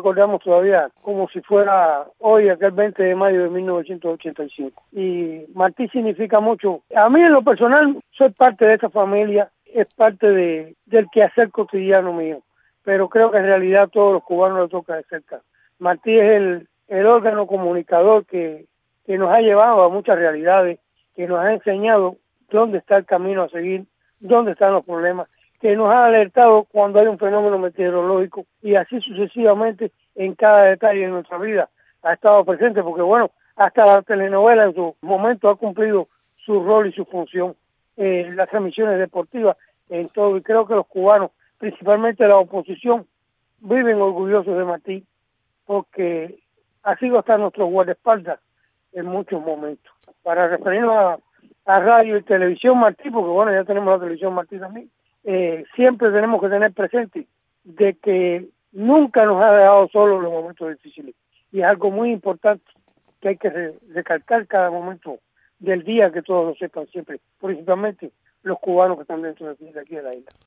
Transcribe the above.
recordamos todavía como si fuera hoy, aquel 20 de mayo de 1985. Y Martí significa mucho. A mí en lo personal, soy parte de esa familia, es parte de, del quehacer cotidiano mío, pero creo que en realidad a todos los cubanos les toca de cerca. Martí es el, órgano comunicador que nos ha llevado a muchas realidades, que nos ha enseñado dónde está el camino a seguir, dónde están los problemas que nos ha alertado cuando hay un fenómeno meteorológico y así sucesivamente en cada detalle de nuestra vida ha estado presente porque bueno, hasta la telenovela en su momento ha cumplido su rol y su función en las transmisiones deportivas en todo y creo que los cubanos, principalmente la oposición, viven orgullosos de Martí porque ha sido hasta nuestro guardaespaldas en muchos momentos. Para referirnos a, a radio y televisión Martí, porque bueno, ya tenemos la televisión Martí también, eh, siempre tenemos que tener presente de que nunca nos ha dejado solos los momentos difíciles. Y es algo muy importante que hay que recalcar cada momento del día que todos lo sepan siempre, principalmente los cubanos que están dentro de aquí de la isla.